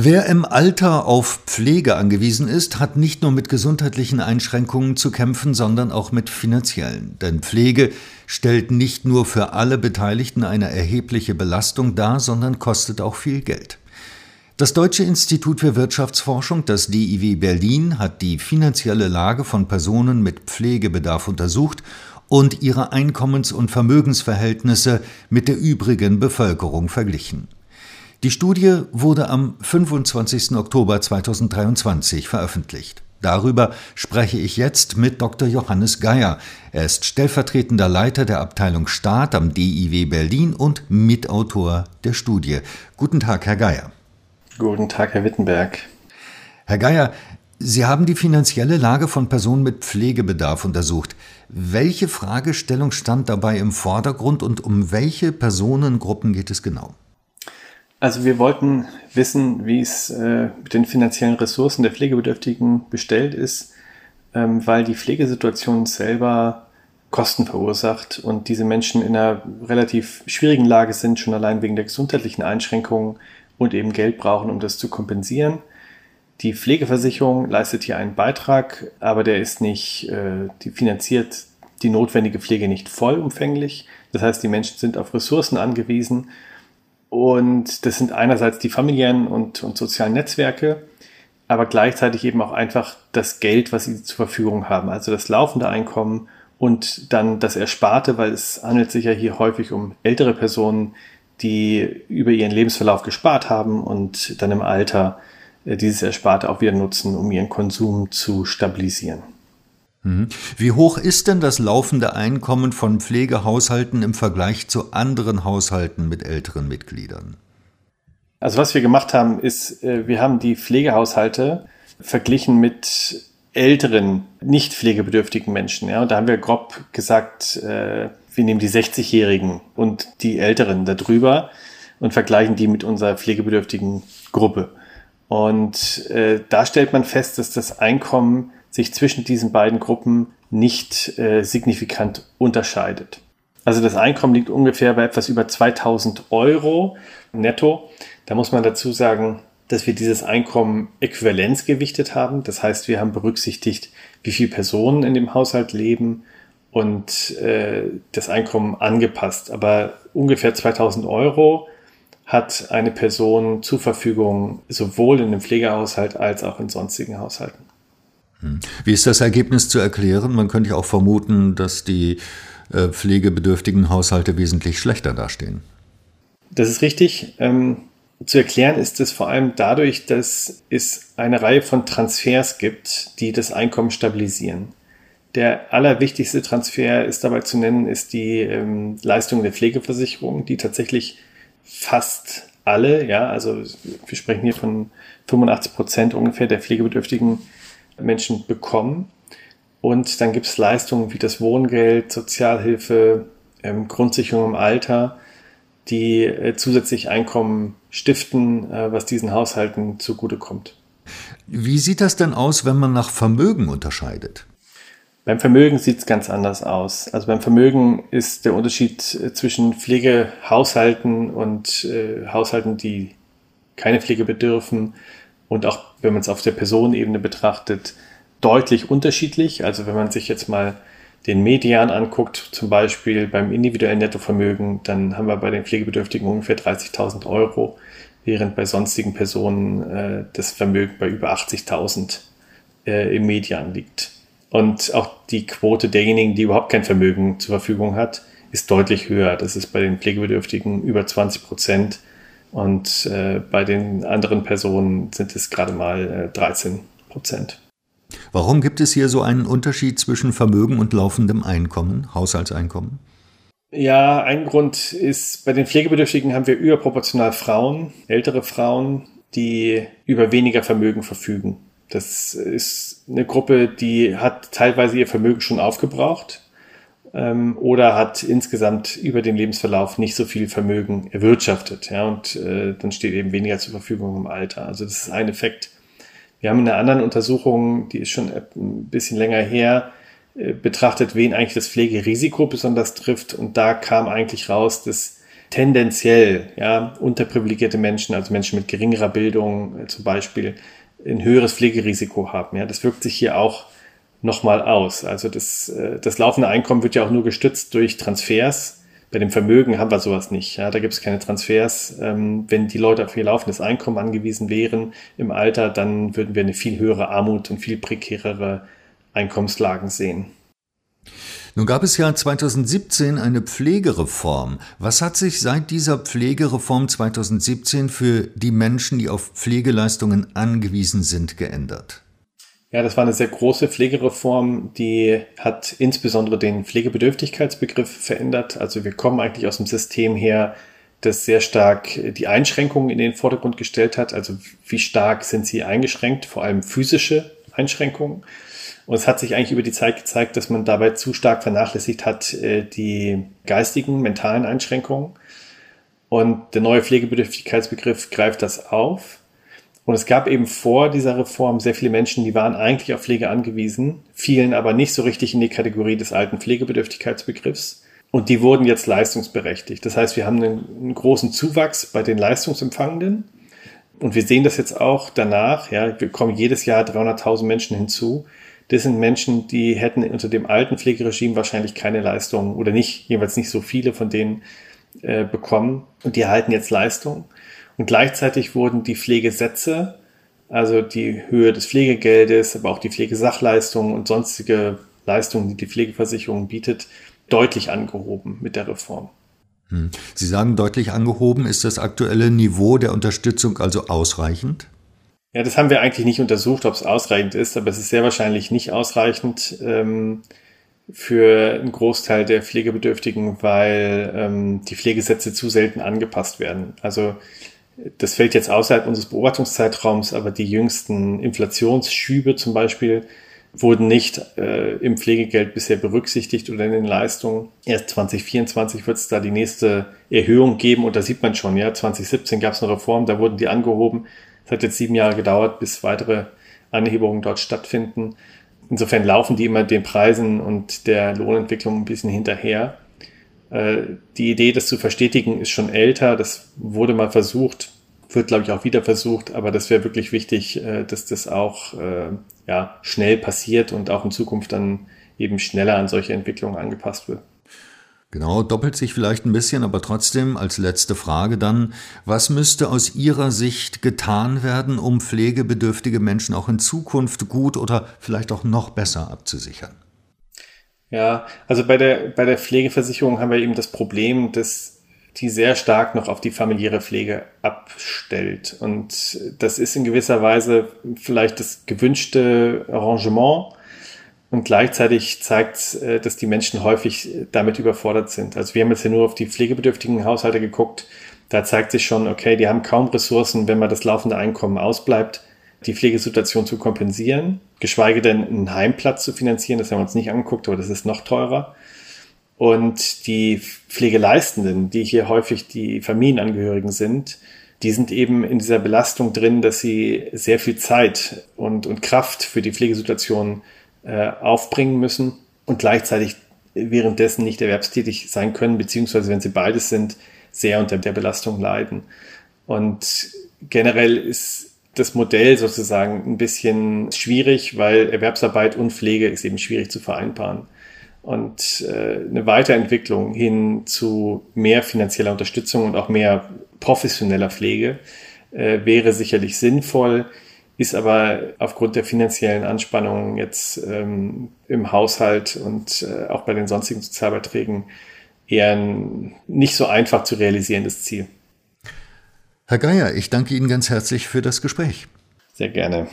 Wer im Alter auf Pflege angewiesen ist, hat nicht nur mit gesundheitlichen Einschränkungen zu kämpfen, sondern auch mit finanziellen. Denn Pflege stellt nicht nur für alle Beteiligten eine erhebliche Belastung dar, sondern kostet auch viel Geld. Das Deutsche Institut für Wirtschaftsforschung, das DIW Berlin, hat die finanzielle Lage von Personen mit Pflegebedarf untersucht und ihre Einkommens- und Vermögensverhältnisse mit der übrigen Bevölkerung verglichen. Die Studie wurde am 25. Oktober 2023 veröffentlicht. Darüber spreche ich jetzt mit Dr. Johannes Geier. Er ist stellvertretender Leiter der Abteilung Staat am DIW Berlin und Mitautor der Studie. Guten Tag, Herr Geier. Guten Tag, Herr Wittenberg. Herr Geier, Sie haben die finanzielle Lage von Personen mit Pflegebedarf untersucht. Welche Fragestellung stand dabei im Vordergrund und um welche Personengruppen geht es genau? Also wir wollten wissen, wie es äh, mit den finanziellen Ressourcen der Pflegebedürftigen bestellt ist, ähm, weil die Pflegesituation selber Kosten verursacht und diese Menschen in einer relativ schwierigen Lage sind, schon allein wegen der gesundheitlichen Einschränkungen und eben Geld brauchen, um das zu kompensieren. Die Pflegeversicherung leistet hier einen Beitrag, aber der ist nicht, äh, die finanziert die notwendige Pflege nicht vollumfänglich. Das heißt, die Menschen sind auf Ressourcen angewiesen und das sind einerseits die familiären und, und sozialen Netzwerke, aber gleichzeitig eben auch einfach das Geld, was sie zur Verfügung haben, also das laufende Einkommen und dann das Ersparte, weil es handelt sich ja hier häufig um ältere Personen, die über ihren Lebensverlauf gespart haben und dann im Alter äh, dieses Ersparte auch wieder nutzen, um ihren Konsum zu stabilisieren. Mhm. Wie hoch ist denn das laufende Einkommen von Pflegehaushalten im Vergleich zu anderen Haushalten mit älteren Mitgliedern? Also was wir gemacht haben, ist, äh, wir haben die Pflegehaushalte verglichen mit älteren, nicht pflegebedürftigen Menschen. Ja, und da haben wir grob gesagt, äh, wir nehmen die 60-Jährigen und die Älteren darüber und vergleichen die mit unserer pflegebedürftigen Gruppe. Und äh, da stellt man fest, dass das Einkommen sich zwischen diesen beiden Gruppen nicht äh, signifikant unterscheidet. Also das Einkommen liegt ungefähr bei etwas über 2000 Euro netto. Da muss man dazu sagen, dass wir dieses Einkommen äquivalenzgewichtet haben. Das heißt, wir haben berücksichtigt, wie viele Personen in dem Haushalt leben und äh, das Einkommen angepasst. Aber ungefähr 2000 Euro hat eine Person zur Verfügung, sowohl in einem Pflegehaushalt als auch in sonstigen Haushalten. Hm. Wie ist das Ergebnis zu erklären? Man könnte ja auch vermuten, dass die äh, pflegebedürftigen Haushalte wesentlich schlechter dastehen. Das ist richtig. Ähm, zu erklären ist es vor allem dadurch, dass es eine Reihe von Transfers gibt, die das Einkommen stabilisieren. Der allerwichtigste Transfer ist dabei zu nennen, ist die ähm, Leistung der Pflegeversicherung, die tatsächlich fast alle, ja, also wir sprechen hier von 85 Prozent ungefähr der Pflegebedürftigen Menschen bekommen. Und dann gibt es Leistungen wie das Wohngeld, Sozialhilfe, ähm, Grundsicherung im Alter, die äh, zusätzlich Einkommen stiften, äh, was diesen Haushalten zugutekommt. Wie sieht das denn aus, wenn man nach Vermögen unterscheidet? Beim Vermögen sieht es ganz anders aus. Also beim Vermögen ist der Unterschied äh, zwischen Pflegehaushalten und äh, Haushalten, die keine Pflege bedürfen, und auch wenn man es auf der Personenebene betrachtet, deutlich unterschiedlich. Also wenn man sich jetzt mal den Median anguckt, zum Beispiel beim individuellen Nettovermögen, dann haben wir bei den Pflegebedürftigen ungefähr 30.000 Euro, während bei sonstigen Personen äh, das Vermögen bei über 80.000 äh, im Median liegt. Und auch die Quote derjenigen, die überhaupt kein Vermögen zur Verfügung hat, ist deutlich höher. Das ist bei den Pflegebedürftigen über 20 Prozent und äh, bei den anderen Personen sind es gerade mal äh, 13 Prozent. Warum gibt es hier so einen Unterschied zwischen Vermögen und laufendem Einkommen, Haushaltseinkommen? Ja, ein Grund ist, bei den Pflegebedürftigen haben wir überproportional Frauen, ältere Frauen, die über weniger Vermögen verfügen. Das ist eine Gruppe, die hat teilweise ihr Vermögen schon aufgebraucht ähm, oder hat insgesamt über den Lebensverlauf nicht so viel Vermögen erwirtschaftet. Ja, und äh, dann steht eben weniger zur Verfügung im Alter. Also das ist ein Effekt. Wir haben in einer anderen Untersuchung, die ist schon ein bisschen länger her, äh, betrachtet, wen eigentlich das Pflegerisiko besonders trifft. Und da kam eigentlich raus, dass tendenziell ja, unterprivilegierte Menschen, also Menschen mit geringerer Bildung äh, zum Beispiel, ein höheres Pflegerisiko haben. Ja, das wirkt sich hier auch nochmal aus. Also das, äh, das laufende Einkommen wird ja auch nur gestützt durch Transfers. Bei dem Vermögen haben wir sowas nicht. Ja, da gibt es keine Transfers. Ähm, wenn die Leute auf ihr laufendes Einkommen angewiesen wären im Alter, dann würden wir eine viel höhere Armut und viel prekärere Einkommenslagen sehen. Nun gab es ja 2017 eine Pflegereform. Was hat sich seit dieser Pflegereform 2017 für die Menschen, die auf Pflegeleistungen angewiesen sind, geändert? Ja, das war eine sehr große Pflegereform, die hat insbesondere den Pflegebedürftigkeitsbegriff verändert. Also wir kommen eigentlich aus dem System her, das sehr stark die Einschränkungen in den Vordergrund gestellt hat. Also wie stark sind sie eingeschränkt, vor allem physische Einschränkungen. Und es hat sich eigentlich über die Zeit gezeigt, dass man dabei zu stark vernachlässigt hat, äh, die geistigen, mentalen Einschränkungen. Und der neue Pflegebedürftigkeitsbegriff greift das auf. Und es gab eben vor dieser Reform sehr viele Menschen, die waren eigentlich auf Pflege angewiesen, fielen aber nicht so richtig in die Kategorie des alten Pflegebedürftigkeitsbegriffs. Und die wurden jetzt leistungsberechtigt. Das heißt, wir haben einen, einen großen Zuwachs bei den Leistungsempfangenden. Und wir sehen das jetzt auch danach. Ja, wir kommen jedes Jahr 300.000 Menschen hinzu. Das sind Menschen, die hätten unter dem alten Pflegeregime wahrscheinlich keine Leistung oder nicht, jeweils nicht so viele von denen äh, bekommen. Und die erhalten jetzt Leistung. Und gleichzeitig wurden die Pflegesätze, also die Höhe des Pflegegeldes, aber auch die Pflegesachleistungen und sonstige Leistungen, die die Pflegeversicherung bietet, deutlich angehoben mit der Reform. Hm. Sie sagen deutlich angehoben. Ist das aktuelle Niveau der Unterstützung also ausreichend? Ja, das haben wir eigentlich nicht untersucht, ob es ausreichend ist, aber es ist sehr wahrscheinlich nicht ausreichend ähm, für einen Großteil der Pflegebedürftigen, weil ähm, die Pflegesätze zu selten angepasst werden. Also das fällt jetzt außerhalb unseres Beobachtungszeitraums, aber die jüngsten Inflationsschübe zum Beispiel wurden nicht äh, im Pflegegeld bisher berücksichtigt oder in den Leistungen. Erst 2024 wird es da die nächste Erhöhung geben und da sieht man schon, ja, 2017 gab es eine Reform, da wurden die angehoben. Es hat jetzt sieben Jahre gedauert, bis weitere Anhebungen dort stattfinden. Insofern laufen die immer den Preisen und der Lohnentwicklung ein bisschen hinterher. Äh, die Idee, das zu verstetigen, ist schon älter. Das wurde mal versucht, wird, glaube ich, auch wieder versucht. Aber das wäre wirklich wichtig, äh, dass das auch äh, ja, schnell passiert und auch in Zukunft dann eben schneller an solche Entwicklungen angepasst wird. Genau, doppelt sich vielleicht ein bisschen, aber trotzdem als letzte Frage dann, was müsste aus Ihrer Sicht getan werden, um pflegebedürftige Menschen auch in Zukunft gut oder vielleicht auch noch besser abzusichern? Ja, also bei der, bei der Pflegeversicherung haben wir eben das Problem, dass die sehr stark noch auf die familiäre Pflege abstellt. Und das ist in gewisser Weise vielleicht das gewünschte Arrangement und gleichzeitig zeigt äh, dass die Menschen häufig damit überfordert sind. Also wir haben jetzt ja nur auf die pflegebedürftigen Haushalte geguckt. Da zeigt sich schon, okay, die haben kaum Ressourcen, wenn mal das laufende Einkommen ausbleibt, die Pflegesituation zu kompensieren, geschweige denn einen Heimplatz zu finanzieren. Das haben wir uns nicht angeguckt, aber das ist noch teurer. Und die Pflegeleistenden, die hier häufig die Familienangehörigen sind, die sind eben in dieser Belastung drin, dass sie sehr viel Zeit und, und Kraft für die Pflegesituation äh, aufbringen müssen und gleichzeitig währenddessen nicht erwerbstätig sein können, beziehungsweise wenn sie beides sind, sehr unter der Belastung leiden. Und generell ist das Modell sozusagen ein bisschen schwierig, weil Erwerbsarbeit und Pflege ist eben schwierig zu vereinbaren. Und äh, eine Weiterentwicklung hin zu mehr finanzieller Unterstützung und auch mehr professioneller Pflege äh, wäre sicherlich sinnvoll ist aber aufgrund der finanziellen Anspannungen jetzt ähm, im Haushalt und äh, auch bei den sonstigen Sozialbeiträgen eher ein nicht so einfach zu realisierendes Ziel. Herr Geier, ich danke Ihnen ganz herzlich für das Gespräch. Sehr gerne.